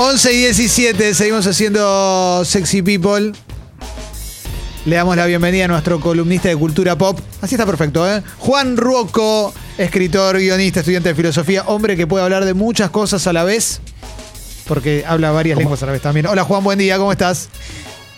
11 y 17, seguimos haciendo Sexy People. Le damos la bienvenida a nuestro columnista de cultura pop. Así está perfecto, ¿eh? Juan Ruoco, escritor, guionista, estudiante de filosofía, hombre que puede hablar de muchas cosas a la vez, porque habla varias lenguas a la vez también. Hola Juan, buen día, ¿cómo estás?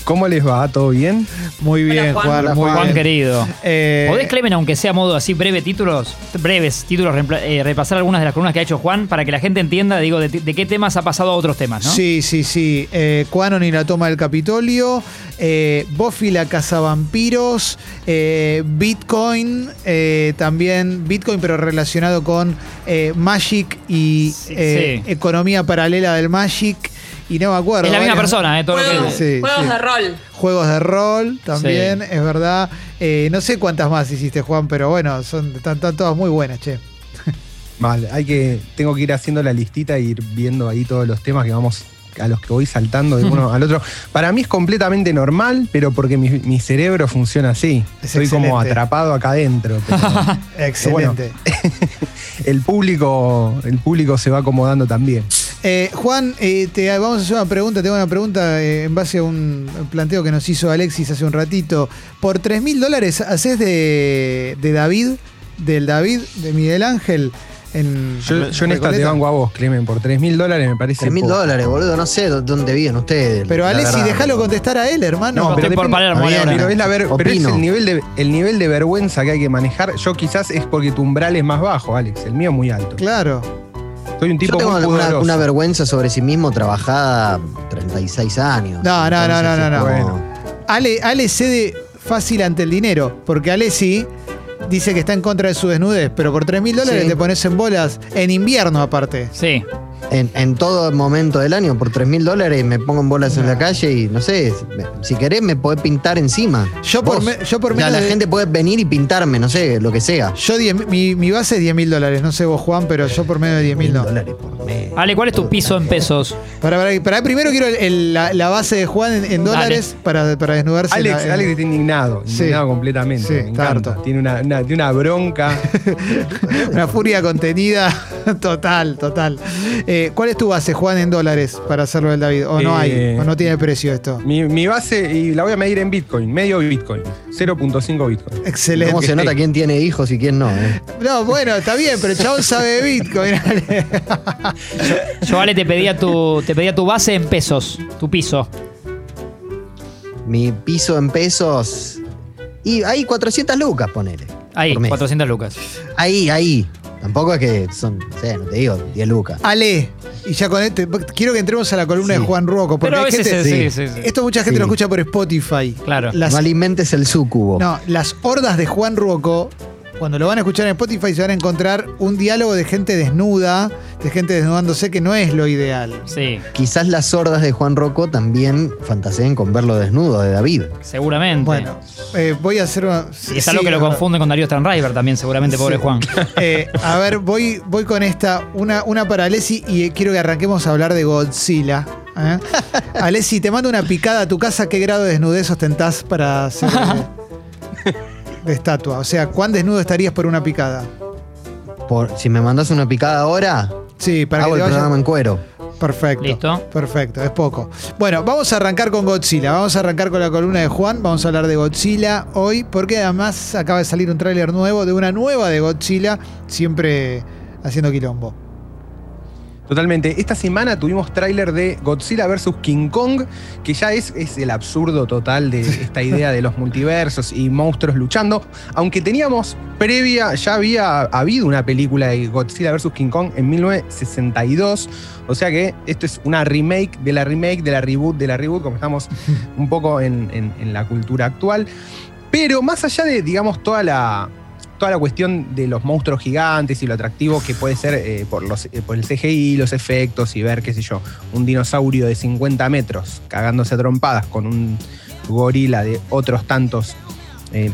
¿Cómo les va? ¿Todo bien? Muy bien, Juan. Juan. Muy Juan, bien. querido. Eh, ¿Podés, Clemen, aunque sea a modo así breve títulos, breves títulos, eh, repasar algunas de las columnas que ha hecho Juan para que la gente entienda, digo, de, de qué temas ha pasado a otros temas, ¿no? Sí, sí, sí. Eh, Quanon y la toma del Capitolio, eh, Buffy la cazavampiros, eh, Bitcoin, eh, también Bitcoin, pero relacionado con eh, Magic y Sí, eh, sí. economía paralela del Magic. Y no me acuerdo. Es la misma varias- persona, ¿eh? Todo lo Juegos, que- Sí, juegos sí. de rol. Juegos de rol también, es verdad. Eh, no sé cuántas más hiciste, Juan, pero bueno, son, están, están todas muy buenas, che. Vale, hay que, tengo que ir haciendo la listita e ir viendo ahí todos los temas que vamos, a los que voy saltando de uno al otro. Para mí es completamente normal, pero porque mi, mi cerebro funciona así. Es Estoy como excelente. atrapado acá adentro. pero Excelente. el público, el público se va acomodando también. Eh, Juan, eh, te vamos a hacer una pregunta. Tengo una pregunta eh, en base a un planteo que nos hizo Alexis hace un ratito. Por 3 mil dólares, ¿haces de, de David, del David, de Miguel Ángel? En Yo, yo en esta te vengo a vos, Clemen, por 3 mil dólares me parece. 3 mil dólares, boludo. No sé dó- dónde viven ustedes. Pero verdad. déjalo contestar a él, hermano. No, pero por Palermo. Pero es, la ver- pero es el nivel, de, el nivel de vergüenza que hay que manejar. Yo quizás es porque tu umbral es más bajo, Alex. El mío es muy alto. Claro. Soy un Yo tipo tengo muy una, vergüenza sobre sí mismo trabajada 36 años. No, no, no, no, no, no. Bueno. Ale, Ale cede fácil ante el dinero, porque Alessi dice que está en contra de su desnudez, pero por 3 mil dólares Sí. te pones en bolas en invierno aparte. Sí. En, en todo momento del año, por 3 mil dólares me pongo en bolas en la calle y no sé, si querés me podés pintar encima. Yo por Vos. me- yo por O sea, menos la de- gente puede venir y pintarme, no sé, lo que sea. Yo, 10 mi, mi base es 10 mil dólares, no sé vos, Juan, pero yo por medio de 10 mil no. dólares por mes. Ale, ¿cuál es tu piso en pesos? Para, para, para- primero quiero el- el- la, la base de Juan en, en Dale. dólares para, para desnudarse. Alex, la- Alex está indignado, Sí. indignado completamente. Sí, me está encanta. harto. Tiene una, una- tiene una bronca. Una furia contenida total, total. Eh, ¿Cuál es tu base, Juan, en dólares para hacerlo del David? ¿O no hay? Eh, ¿O no tiene precio esto? mi, mi base, y la voy a medir en Bitcoin, medio Bitcoin, 0.5 Bitcoin. Excelente. ¿Cómo se nota quién tiene hijos y quién no? eh? No, bueno, está bien, pero el chabón sabe de Bitcoin. Yo, Ale, te pedía tu, te pedía tu base en pesos, tu piso. Mi piso en pesos. Y hay 400 lucas, ponele. Ahí, por mes. 400 lucas. Ahí, ahí. Tampoco es que son, no sé, no te digo, 10 lucas. Ale, y ya con este, quiero que entremos a la columna Sí. de Juan Ruoco. Porque Pero a veces gente- sí, sí. sí, sí. Esto mucha gente Sí. lo escucha por Spotify. Claro. Las, No alimentes el sucubo. no, las hordas de Juan Ruoco, cuando lo van a escuchar en Spotify, se van a encontrar un diálogo de gente desnuda, de gente desnudándose, que no es lo ideal. Sí, Quizás las sordas de Juan Rocco también fantaseen con verlo desnudo de David. seguramente. Bueno, eh, voy a hacer una. y es algo sí, que lo confunde con Darío Stanriver también, seguramente, pobre Sí. Juan. Eh, a ver, voy, voy con esta, una, una para Alessi y eh, quiero que arranquemos a hablar de Godzilla. ¿eh? Alessi, te mando una picada a tu casa. ¿Qué grado de desnudez ostentás para ser de, estatua? O sea, ¿cuán desnudo estarías por una picada? Por, si me mandas una picada ahora, Sí, para hago que el te vayas- programa en cuero. Perfecto. Listo. Perfecto, es poco. Bueno, vamos a arrancar con Godzilla. Vamos a arrancar con la columna de Juan. Vamos a hablar de Godzilla hoy, porque además acaba de salir un tráiler nuevo de una nueva de Godzilla, siempre haciendo quilombo. Totalmente. Esta semana tuvimos tráiler de Godzilla vs. King Kong, que ya es, es el absurdo total de esta idea de los multiversos y monstruos luchando. Aunque teníamos previa, ya había habido una película de Godzilla vs. King Kong en 1962. O sea que esto es una remake de la remake, de la reboot, de la reboot, como estamos un poco en, en- en la cultura actual. Pero más allá de, digamos, toda la, toda la cuestión de los monstruos gigantes y lo atractivo que puede ser eh, por, los, eh, por el CGI, los efectos y ver, qué sé yo, un dinosaurio de 50 metros cagándose a trompadas con un gorila de otros tantos eh,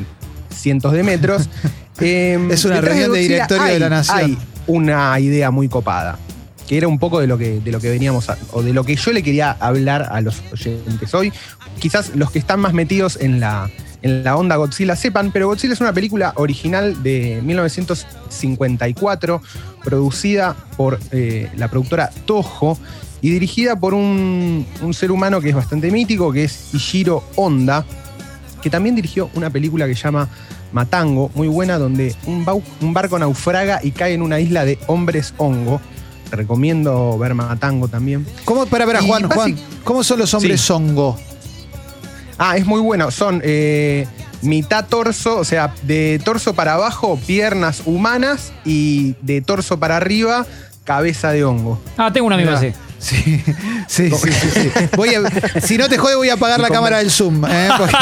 cientos de metros. eh, Es una reunión de directorio de la Nación. Hay una idea muy copada. Que era un poco de lo que, de lo que veníamos, a- o de lo que yo le quería hablar a los oyentes hoy. Quizás los que están más metidos en la, en la onda Godzilla sepan, pero Godzilla es una película original de 1954, producida por eh, la productora Toho y dirigida por un, un ser humano que es bastante mítico, que es Ishiro Honda, que también dirigió una película que se llama Matango, muy buena, donde un, bau- un barco naufraga y cae en una isla de hombres hongo. Te recomiendo ver Matango también. ¿Cómo, para, para, Juan, Juan, ¿cómo son los hombres Sí. zongo? Ah, es muy bueno. Son eh, mitad torso, o sea, de torso para abajo, piernas humanas y de torso para arriba, cabeza de hongo. Ah, tengo un amigo así. Sí, sí, sí, sí, sí. Voy a- si no te jode, voy a apagar la cámara del Zoom. ¿eh? Porque-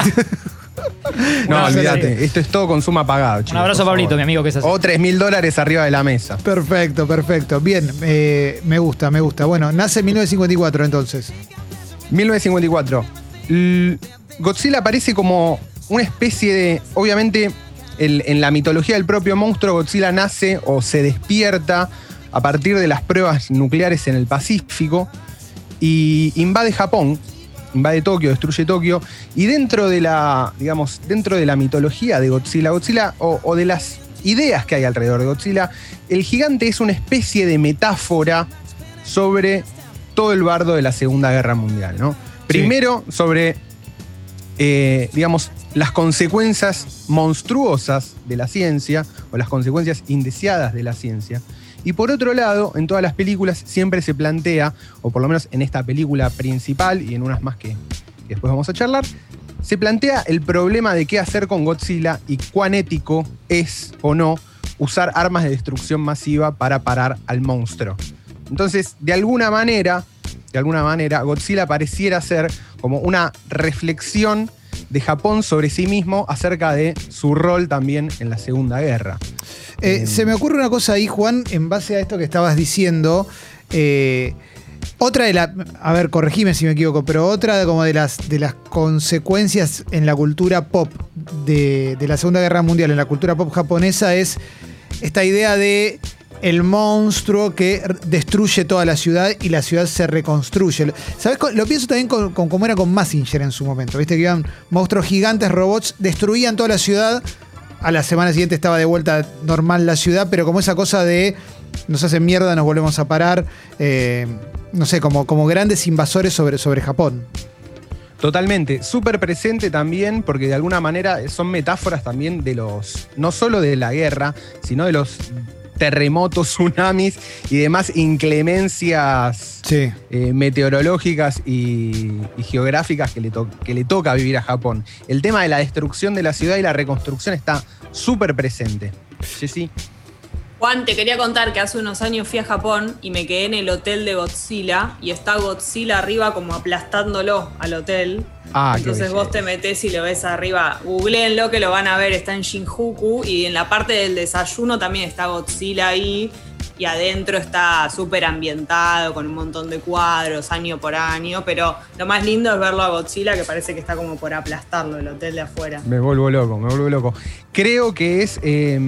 No, Bueno, olvídate. sí. Esto es todo con suma apagado, chicos. Un abrazo, Pablito, mi amigo que es así. O 3 mil dólares arriba de la mesa. perfecto, perfecto. Bien, eh, me gusta, me gusta. Bueno, nace en 1954 entonces. 1954. Godzilla aparece como una especie de. Obviamente, en la mitología del propio monstruo, Godzilla nace o se despierta a partir de las pruebas nucleares en el Pacífico y invade Japón, invade Tokio, destruye Tokio. Y dentro de la, digamos, dentro de la mitología de Godzilla, Godzilla o, o de las ideas que hay alrededor de Godzilla, el gigante es una especie de metáfora sobre todo el bardo de la Segunda Guerra Mundial, ¿no? Primero, sobre, eh, digamos, las consecuencias monstruosas de la ciencia, o las consecuencias indeseadas de la ciencia. Y por otro lado, en todas las películas siempre se plantea, o por lo menos en esta película principal y en unas más que, que después vamos a charlar, se plantea el problema de qué hacer con Godzilla y cuán ético es o no usar armas de destrucción masiva para parar al monstruo. Entonces, de alguna manera, de alguna manera, Godzilla pareciera ser como una reflexión de Japón sobre sí mismo acerca de su rol también en la Segunda Guerra. Eh, Eh, se me ocurre una cosa ahí, Juan, en base a esto que estabas diciendo. eh, otra de las, a ver, corregime si me equivoco, pero otra de, como de las, de las consecuencias en la cultura pop de, de la Segunda Guerra Mundial, en la cultura pop japonesa, es esta idea de el monstruo que destruye toda la ciudad y la ciudad se reconstruye. ¿Sabes? Lo pienso también con, con cómo era con Massinger en su momento. Viste que iban monstruos gigantes, robots, destruían toda la ciudad. A la semana siguiente estaba de vuelta normal la ciudad, pero como esa cosa de nos hacen mierda, nos volvemos a parar. eh, no sé, como, como grandes invasores sobre, sobre Japón. Totalmente, súper presente también, porque de alguna manera son metáforas también de los, no solo de la guerra, sino de los terremotos, tsunamis y demás inclemencias Sí. eh, meteorológicas y, y geográficas que le, que le toca vivir a Japón. El tema de la destrucción de la ciudad y la reconstrucción está súper presente. Jessy. Juan, te quería contar que hace unos años fui a Japón y me quedé en el hotel de Godzilla y está Godzilla arriba como aplastándolo al hotel. Ah, Entonces vos te metés y lo ves arriba. Googleenlo que lo van a ver, está en Shinjuku y en la parte del desayuno también está Godzilla ahí y adentro está súper ambientado con un montón de cuadros año por año, pero lo más lindo es verlo a Godzilla que parece que está como por aplastarlo el hotel de afuera. Me vuelvo loco, me vuelvo loco. Creo que es. eh,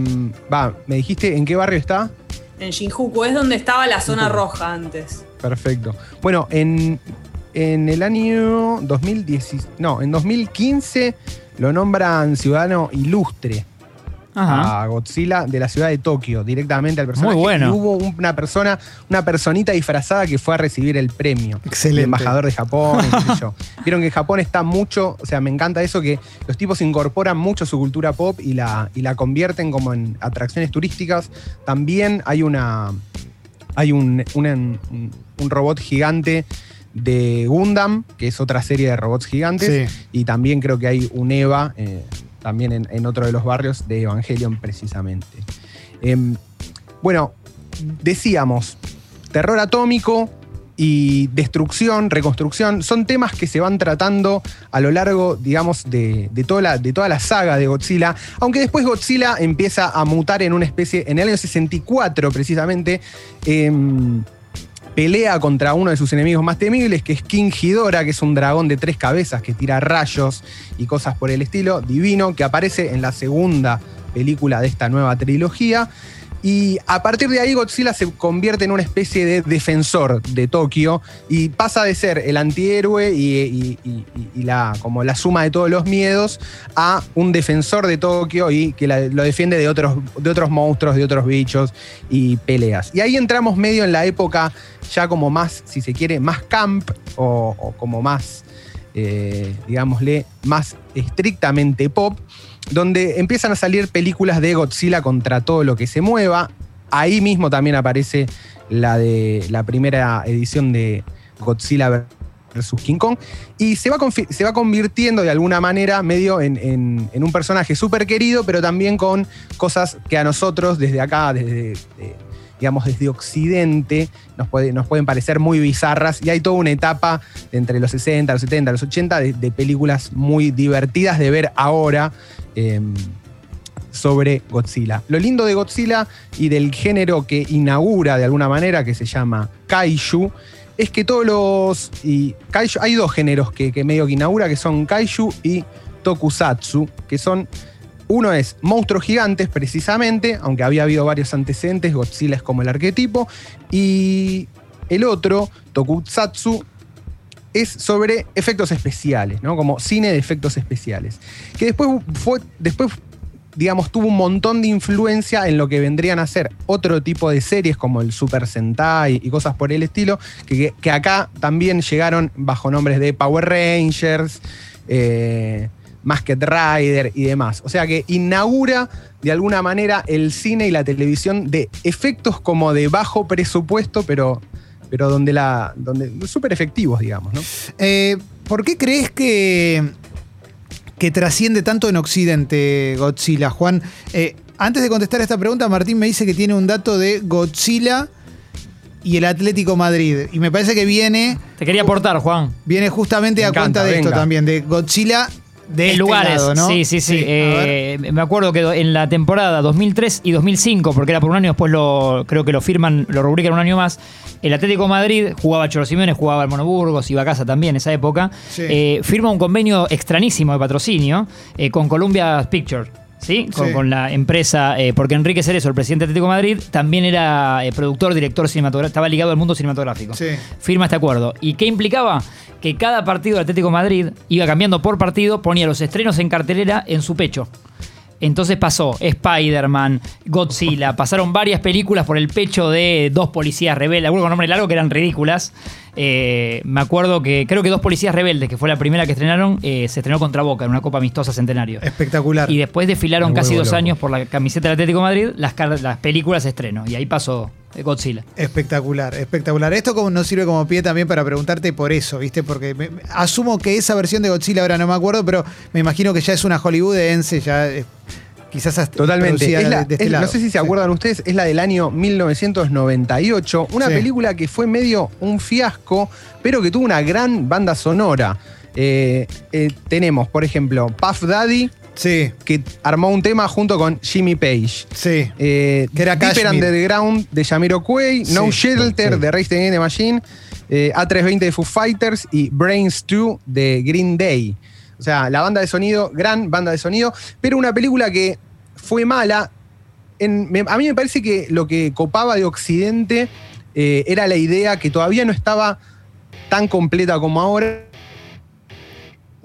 Va, me dijiste en qué barrio está. En Shinjuku es donde estaba la zona Shinjuku. roja antes. Perfecto. Bueno, en, en el año 2010, no, en 2015 lo nombran ciudadano ilustre Ajá. a Godzilla de la ciudad de Tokio, directamente al personaje. Muy bueno. Y hubo una persona, una personita disfrazada que fue a recibir el premio. Excelente. El embajador de Japón, y qué sé yo. Vieron que Japón está mucho, o sea, me encanta eso que los tipos incorporan mucho su cultura pop y la, y la convierten como en atracciones turísticas. También hay una. Hay un, un robot gigante de Gundam, que es otra serie de robots gigantes. Sí. Y también creo que hay un EVA, eh, también en, otro de los barrios de Evangelion, precisamente. Em, bueno, decíamos, terror atómico y destrucción, reconstrucción, son temas que se van tratando a lo largo, digamos, de, de toda, la, de toda la saga de Godzilla, aunque después Godzilla empieza a mutar en una especie, en el año 64 precisamente, em, pelea contra uno de sus enemigos más temibles, que es King Ghidorah, que es un dragón de tres cabezas que tira rayos y cosas por el estilo, divino, que aparece en la segunda película de esta nueva trilogía. Y a partir de ahí Godzilla se convierte en una especie de defensor de Tokio y pasa de ser el antihéroe y, la, como la suma de todos los miedos a un defensor de Tokio y que lo defiende de otros, de otros monstruos, de otros bichos y peleas. Y ahí entramos medio en la época ya como más, si se quiere, más camp o, como más, eh, digámosle, más estrictamente pop donde empiezan a salir películas de Godzilla contra todo lo que se mueva. Ahí mismo también aparece la de la primera edición de Godzilla vs. King Kong. Y se va, se va convirtiendo de alguna manera medio en, un personaje súper querido, pero también con cosas que a nosotros desde acá, desde, digamos, desde Occidente, nos, pueden parecer muy bizarras. Y hay toda una etapa entre los 60, los 70, los 80 de películas muy divertidas de ver ahora. Em, sobre Godzilla. Lo lindo de Godzilla y del género que inaugura de alguna manera, que se llama Kaiju, es que todos los. Y kaiju, hay dos géneros que, medio que inaugura, que son Kaiju y Tokusatsu, que son. Uno es monstruos gigantes, precisamente, aunque había habido varios antecedentes, Godzilla es como el arquetipo. Y el otro, Tokusatsu, es sobre efectos especiales, ¿no? Como cine de efectos especiales. Que después fue. Después digamos, tuvo un montón de influencia en lo que vendrían a ser otro tipo de series como el Super Sentai y cosas por el estilo, que, acá también llegaron bajo nombres de Power Rangers, eh, Masked Rider y demás. O sea que inaugura de alguna manera el cine y la televisión de efectos como de bajo presupuesto, pero pero donde la. donde. súper efectivos, digamos, ¿no? Eh, ¿Por qué crees que. que trasciende tanto en Occidente Godzilla, Juan? Eh, antes de contestar esta pregunta, Martín me dice que tiene un dato de Godzilla y el Atlético Madrid. Y me parece que viene. Te quería aportar, Juan. Viene justamente a cuenta de esto también, de Godzilla de este lugares. ¿no? Sí, sí, sí. Eh, me acuerdo que en la temporada 2003 y 2005, porque era por un año, después lo creo que lo firman, lo rubrican un año más. El Atlético Madrid jugaba Cholo Simeone, jugaba el Monoburgos, iba a casa también en esa época. Eh, firma un convenio extrañísimo de patrocinio eh, con Columbia Pictures ¿sí? Con, la empresa, eh, porque Enrique Cerezo, el presidente de Atlético de Madrid, también era eh, productor, director cinematográfico, estaba ligado al mundo cinematográfico. Firma este acuerdo. ¿Y qué implicaba? Que cada partido de Atlético de Madrid iba cambiando por partido, ponía los estrenos en cartelera en su pecho. Entonces pasó Spider-Man, Godzilla, pasaron varias películas por el pecho de dos policías rebeldes, algunos con nombre largo que eran ridículas. Eh, me acuerdo que creo que dos policías rebeldes, que fue la primera que estrenaron, eh, se estrenó contra Boca en una Copa Amistosa Centenario. Espectacular. Y después desfilaron casi dos años por la camiseta del Atlético de Madrid las, las películas estreno. Y ahí pasó Godzilla. Espectacular, espectacular. Esto como nos sirve como pie también para preguntarte por eso, ¿viste? Porque asumo que esa versión de Godzilla ahora no me acuerdo, pero me imagino que ya es una hollywoodense, ya quizás hasta Totalmente. Este no sé si se acuerdan ustedes, es la del año 1998, una película que fue medio un fiasco, pero que tuvo una gran banda sonora. Eh, eh, tenemos, por ejemplo, Puff Daddy, Sí. Que armó un tema junto con Jimmy Page. Sí. Eh, que era Deeper Underground de Yamiro Quay, No Shelter de Race the Machine, eh, A320 de Foo Fighters y Brains 2 de Green Day. O sea, la banda de sonido, gran banda de sonido, pero una película que fue mala. a mí me parece que lo que copaba de Occidente eh, era la idea que todavía no estaba tan completa como ahora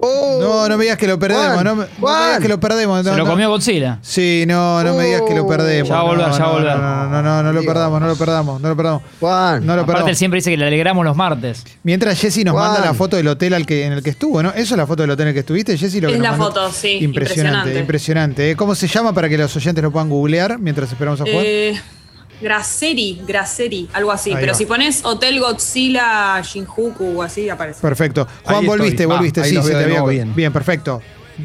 Oh. no, no me digas que lo perdemos. no, me, digas que lo perdemos. Se lo comió Godzilla. Sí, no, no me digas que lo perdemos. Ya va a volver, ya va a volver. No, no, no, no, lo perdamos, no lo perdamos, no lo perdamos. Juan. No lo Aparte, él siempre dice que le alegramos los martes. Mientras Jessy nos manda la foto del hotel al que, en el que estuvo, ¿no? ¿Eso es la foto del hotel en el que estuviste, Jessy? Es la foto, sí. Impresionante, impresionante. ¿eh? ¿Cómo se llama para que los oyentes lo puedan googlear mientras esperamos a Juan? Eh. Graseri, Graseri, algo así. Pero si pones Hotel Godzilla Shinjuku o así, aparece. Perfecto. Juan, volviste, volviste. sí, se te había... bien. Bien, perfecto.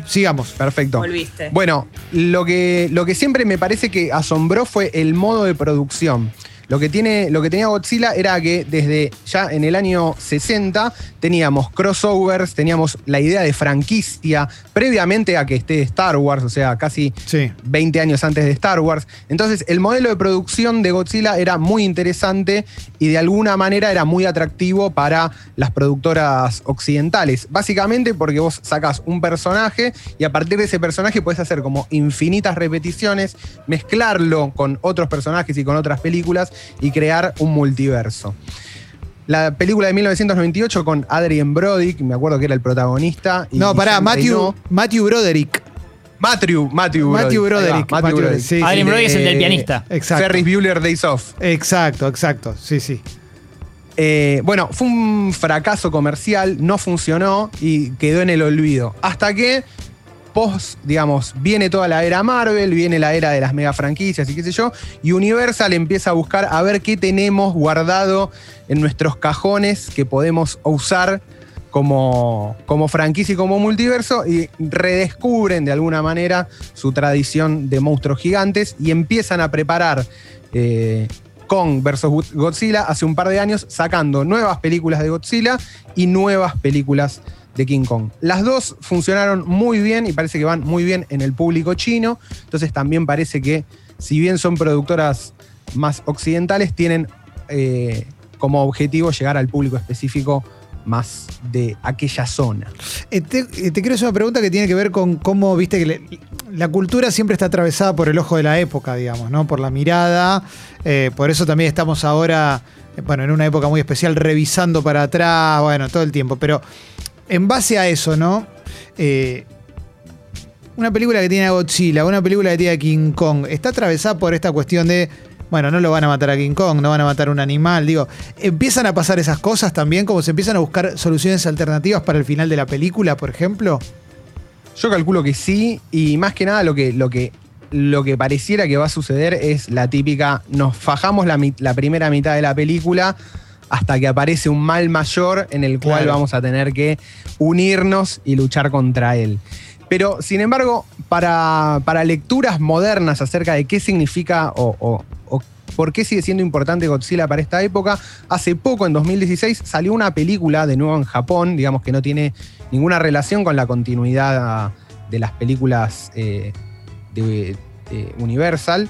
Sigamos. Perfecto. Volviste. Bueno, lo que, lo que siempre me parece que asombró fue el modo de producción. Lo que, tiene, lo que tenía Godzilla era que desde ya en el año 60 teníamos crossovers, teníamos la idea de franquicia, previamente a que esté Star Wars, o sea, casi Sí. 20 años antes de Star Wars. Entonces, el modelo de producción de Godzilla era muy interesante y de alguna manera era muy atractivo para las productoras occidentales. Básicamente porque vos sacás un personaje y a partir de ese personaje puedes hacer como infinitas repeticiones, mezclarlo con otros personajes y con otras películas y crear un multiverso. La película de 1998 con Adrien Brody, que me acuerdo que era el protagonista. y No, pará, Matthew. Matthew Broderick. Matthew, Matthew, Matthew Broderick. Matthew Broderick, sí, Adrien Brody es el de del pianista. Exacto. Ferris Bueller Days Off. Exacto, exacto. Sí, sí. Eh, bueno, fue un fracaso comercial, no funcionó y quedó en el olvido. Hasta que, post, digamos, viene toda la era Marvel, viene la era de las mega franquicias y qué sé yo, y Universal empieza a buscar a ver qué tenemos guardado en nuestros cajones que podemos usar como, como franquicia y como multiverso y redescubren de alguna manera su tradición de monstruos gigantes y empiezan a preparar eh, Kong versus Godzilla hace un par de años, sacando nuevas películas de Godzilla y nuevas películas King Kong. Las dos funcionaron muy bien y parece que van muy bien en el público chino. Entonces también parece que, si bien son productoras más occidentales, tienen eh, como objetivo llegar al público específico más de aquella zona. Eh, te, eh, te quiero hacer una pregunta que tiene que ver con cómo, viste, que la cultura siempre está atravesada por el ojo de la época, digamos, ¿no? Por la mirada. Por eso también estamos ahora, bueno, en una época muy especial, revisando para atrás, bueno, todo el tiempo. Pero en base a eso, ¿no? Eh, una película que tiene a Godzilla, una película que tiene a King Kong, está atravesada por esta cuestión de, bueno, no lo van a matar a King Kong, no van a matar a un animal, digo, empiezan a pasar esas cosas también, como se empiezan a buscar soluciones alternativas para el final de la película, por ejemplo. Yo calculo que sí, y más que nada lo que, lo que, lo que pareciera que va a suceder es la típica, nos fajamos la, primera mitad de la película hasta que aparece un mal mayor en el cual Claro. vamos a tener que unirnos y luchar contra él. Pero, sin embargo, para, para lecturas modernas acerca de qué significa o, o- o por qué sigue siendo importante Godzilla para esta época, hace poco, en 2016, salió una película de nuevo en Japón, digamos que no tiene ninguna relación con la continuidad de las películas eh, de, de Universal,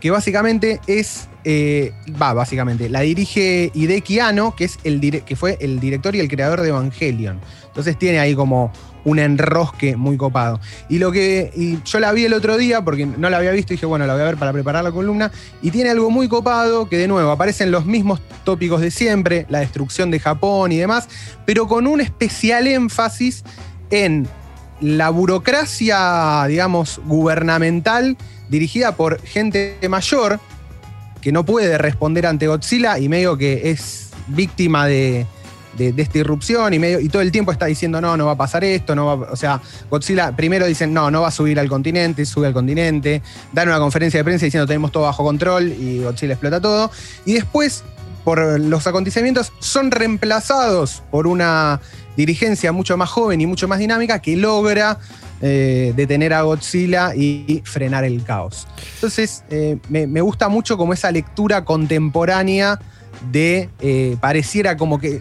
que básicamente es, eh, va, básicamente, la dirige Hideki Anno, que, es el que fue el director y el creador de Evangelion. Entonces tiene ahí como un enrosque muy copado. Y lo que yo la vi el otro día porque no la había visto y dije, bueno, la voy a ver para preparar la columna y tiene algo muy copado que de nuevo aparecen los mismos tópicos de siempre, la destrucción de Japón y demás, pero con un especial énfasis en la burocracia, digamos, gubernamental dirigida por gente mayor que no puede responder ante Godzilla y medio que es víctima de, de- esta irrupción y, medio, y todo el tiempo está diciendo no, no va a pasar esto, no o sea, Godzilla primero dicen no, no va a subir al continente, sube al continente, dan una conferencia de prensa diciendo tenemos todo bajo control y Godzilla explota todo, y después por los acontecimientos son reemplazados por una dirigencia mucho más joven y mucho más dinámica que logra eh, detener a Godzilla y frenar el caos. Entonces, eh, me, gusta mucho como esa lectura contemporánea de, eh, pareciera como que,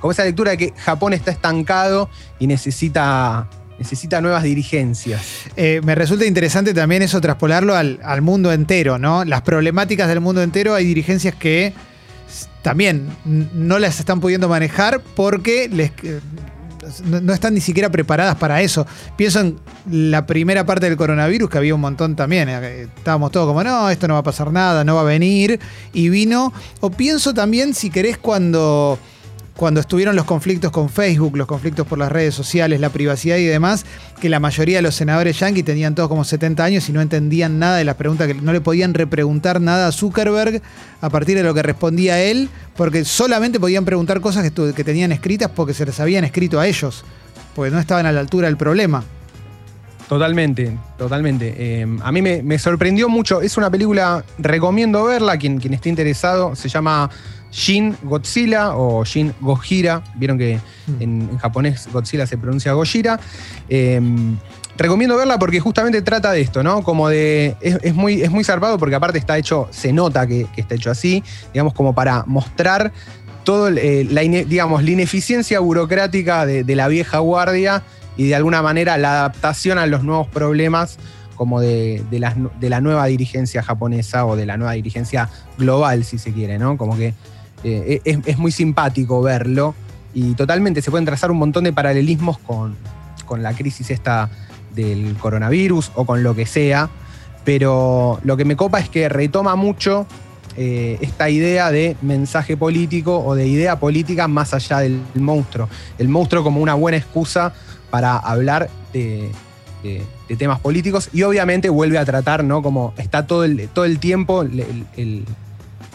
como esa lectura de que Japón está estancado y necesita, necesita nuevas dirigencias. Eh, me resulta interesante también eso traspolarlo al, al mundo entero, ¿no? Las problemáticas del mundo entero, hay dirigencias que también no las están pudiendo manejar porque les, no, están ni siquiera preparadas para eso. Pienso en la primera parte del coronavirus, que había un montón también. eh, Estábamos todos como, no, esto no va a pasar nada, no va a venir. Y vino. O pienso también, si querés, cuando cuando estuvieron los conflictos con Facebook, los conflictos por las redes sociales, la privacidad y demás, que la mayoría de los senadores yanquis tenían todos como 70 años y no entendían nada de las preguntas, que no le podían repreguntar nada a Zuckerberg a partir de lo que respondía él, porque solamente podían preguntar cosas que, tenían escritas porque se les habían escrito a ellos, porque no estaban a la altura del problema. Totalmente, totalmente. Eh, a mí me, me sorprendió mucho. Es una película, recomiendo verla. Quien, quien esté interesado, se llama Shin Godzilla o Shin Gojira. Vieron que en, en japonés Godzilla se pronuncia Gojira. Eh, recomiendo verla porque justamente trata de esto, ¿no? Como de. Es, es muy, es muy zarpado porque aparte está hecho, se nota que, que está hecho así, digamos, como para mostrar todo, eh, la, digamos, la ineficiencia burocrática de, de la vieja guardia y de alguna manera la adaptación a los nuevos problemas como de, de las de la nueva dirigencia japonesa o de la nueva dirigencia global, si se quiere, ¿no? Como que eh, es, es muy simpático verlo y totalmente se pueden trazar un montón de paralelismos con, con la crisis esta del coronavirus o con lo que sea, pero lo que me copa es que retoma mucho eh, esta idea de mensaje político o de idea política más allá del monstruo. El monstruo como una buena excusa para hablar de, de- temas políticos y obviamente vuelve a tratar, ¿no? Como está todo el, todo el tiempo, el-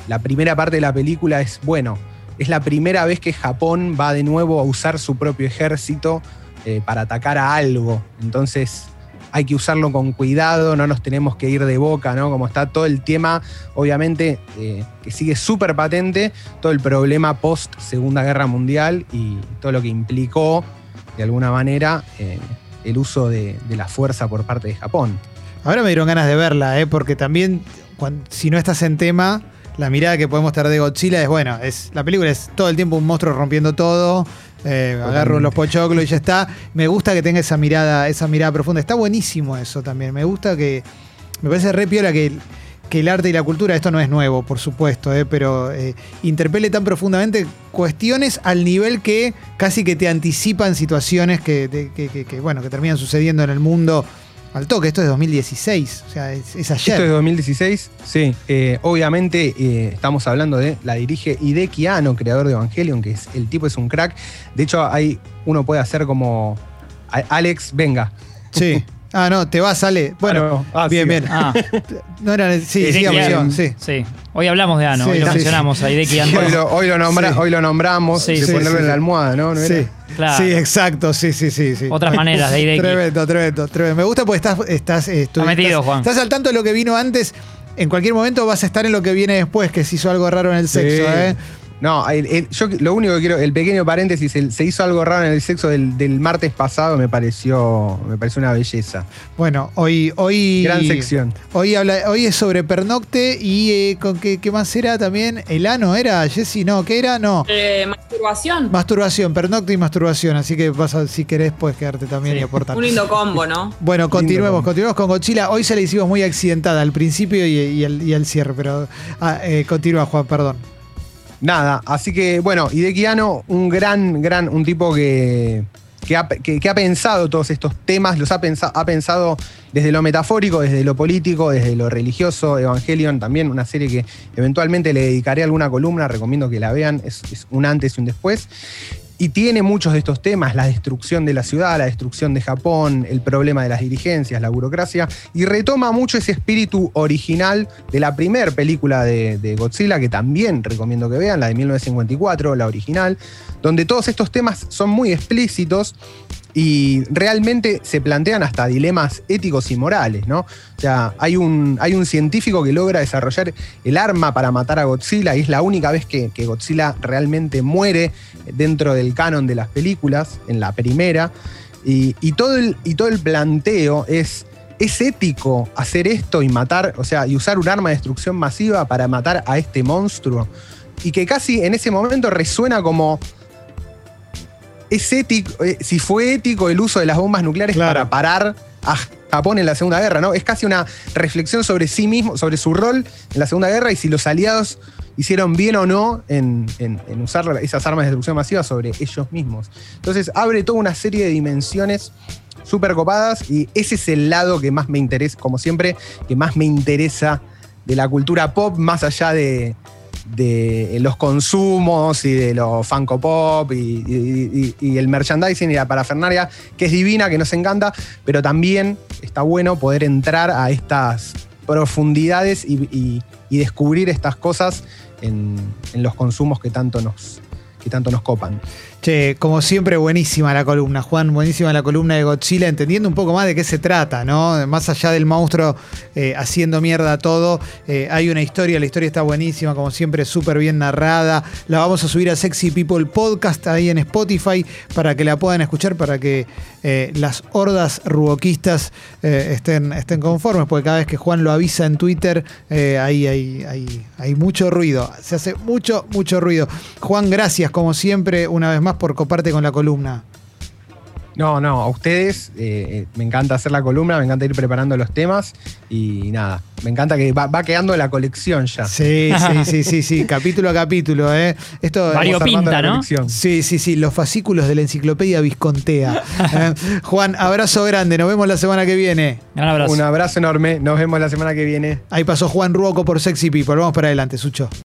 la primera parte de la película es, bueno, es la primera vez que Japón va de nuevo a usar su propio ejército eh, para atacar a algo. Entonces hay que usarlo con cuidado, no nos tenemos que ir de boca, ¿no? Como está todo el tema, obviamente, eh, que sigue súper patente, todo el problema post Segunda Guerra Mundial y todo lo que implicó, de alguna manera, eh, el uso de, la fuerza por parte de Japón. Ahora me dieron ganas de verla, ¿eh? porque también, si no estás en tema, la mirada que podemos tener de Godzilla es, bueno, es la película es todo el tiempo un monstruo rompiendo todo. eh, agarro los pochoclos y ya está. Me gusta que tenga esa mirada, esa mirada profunda. Está buenísimo eso también. Me gusta que. Me parece re piola que, que el arte y la cultura, esto no es nuevo, por supuesto, eh, pero eh, interpele tan profundamente cuestiones al nivel que casi que te anticipan situaciones que- que- que, bueno, que terminan sucediendo en el mundo al toque. Esto es 2016, o sea, es, es ayer. Esto es 2016, sí. Eh, obviamente eh, estamos hablando de la dirige Hideki Anno, creador de Evangelion, que es, el tipo es un crack. De hecho, hay, uno puede hacer como "A- Alex, venga. Sí. Ah, no, te vas, Ale. Bueno, Ah, bien, sí. bien. Ah, No era, sí, sigamos, sí. sí. Hoy hablamos de Ano, Sí, hoy lo sí, mencionamos a Hideki Anno. Hoy lo, hoy lo nombra- Sí. hoy lo nombramos, Sí, de sí, ponerlo sí, en sí. la almohada, ¿no? ¿No era? Sí. Claro. Sí, exacto, sí, sí, sí. sí. Otras maneras de Hideki. Tremendo, tremendo, tremendo. Me gusta porque estás, estás, eh, metido, estás- Juan. Estás al tanto de lo que vino antes. En cualquier momento vas a estar en lo que viene después, que se hizo algo raro en el sexo, Sí. ¿eh? No, el- el- yo lo único que quiero, el pequeño paréntesis, el- se hizo algo raro en el sexo del, del martes pasado, me pareció, me pareció una belleza. Bueno, hoy, hoy. Gran sección. Hoy, habla, hoy es sobre pernocte y eh, con qué, qué más era también. El ano era, Jessy, no, ¿qué era? No. Eh, masturbación. Masturbación, pernocte y masturbación. Así que vas a- si querés, puedes quedarte también Sí. y aportar. Un lindo combo, ¿no? Bueno, continuemos, combo. continuemos con Godzilla. Hoy se la hicimos muy accidentada al principio y, y el, y el cierre, pero ah, eh, continúa, Juan, perdón. Nada, así que bueno, Hideki Anno, un gran, gran, un tipo que, que, ha, pensado todos estos temas, los ha, ha pensado desde lo metafórico, desde lo político, desde lo religioso, Evangelion, también una serie que eventualmente le dedicaré alguna columna, recomiendo que la vean, es un antes y un después. Y tiene muchos de estos temas, la destrucción de la ciudad, la destrucción de Japón, el problema de las dirigencias, la burocracia, y retoma mucho ese espíritu original de la primera película de, de Godzilla, que también recomiendo que vean, la de 1954, la original, donde todos estos temas son muy explícitos y realmente se plantean hasta dilemas éticos y morales, ¿no? O sea, hay un, hay un científico que logra desarrollar el arma para matar a Godzilla y es la única vez que, Godzilla realmente muere dentro del canon de las películas, en la primera. Y, y todo, el, y todo el planteo es, ¿es ético hacer esto y matar, o sea, y usar un arma de destrucción masiva para matar a este monstruo? Y que casi en ese momento resuena como es ético, eh, si fue ético el uso de las bombas nucleares Claro. para parar a Japón en la Segunda Guerra, ¿no? Es casi una reflexión sobre sí mismo, sobre su rol en la Segunda Guerra y si los aliados hicieron bien o no en, en- en usar esas armas de destrucción masiva sobre ellos mismos. Entonces abre toda una serie de dimensiones súper copadas y ese es el lado que más me interesa, como siempre, que más me interesa de la cultura pop, más allá de, de los consumos y de los Funko Pop y, el merchandising y la parafernaria, que es divina, que nos encanta, pero también está bueno poder entrar a estas profundidades y descubrir estas cosas en, en los consumos que tanto nos, que tanto nos copan. Che, como siempre, buenísima la columna, Juan, buenísima la columna de Godzilla, entendiendo un poco más de qué se trata, ¿no? Más allá del monstruo eh, haciendo mierda todo, eh, hay una historia, la historia está buenísima, como siempre, súper bien narrada. La vamos a subir a Sexy People Podcast ahí en Spotify para que la puedan escuchar, para que eh, las hordas ruboquistas estén, estén conformes, porque cada vez que Juan lo avisa en Twitter, ahí hay, hay, hay mucho ruido, se hace mucho, mucho ruido. Juan, gracias como siempre, una vez más por coparte con la columna. No, no, a ustedes eh, eh, me encanta hacer la columna, me encanta ir preparando los temas y nada, me encanta que va, va quedando la colección ya. Sí, sí, sí, sí, sí, capítulo a capítulo, ¿eh? Esto armando Pinta, la ¿no? colección. Sí, sí, sí, los fascículos de la enciclopedia Viscontea. Eh, Juan, abrazo grande, nos vemos la semana que viene. Un abrazo. Un abrazo enorme, nos vemos la semana que viene. Ahí pasó Juan Ruoco por Sexy People. Vamos para adelante, Sucho.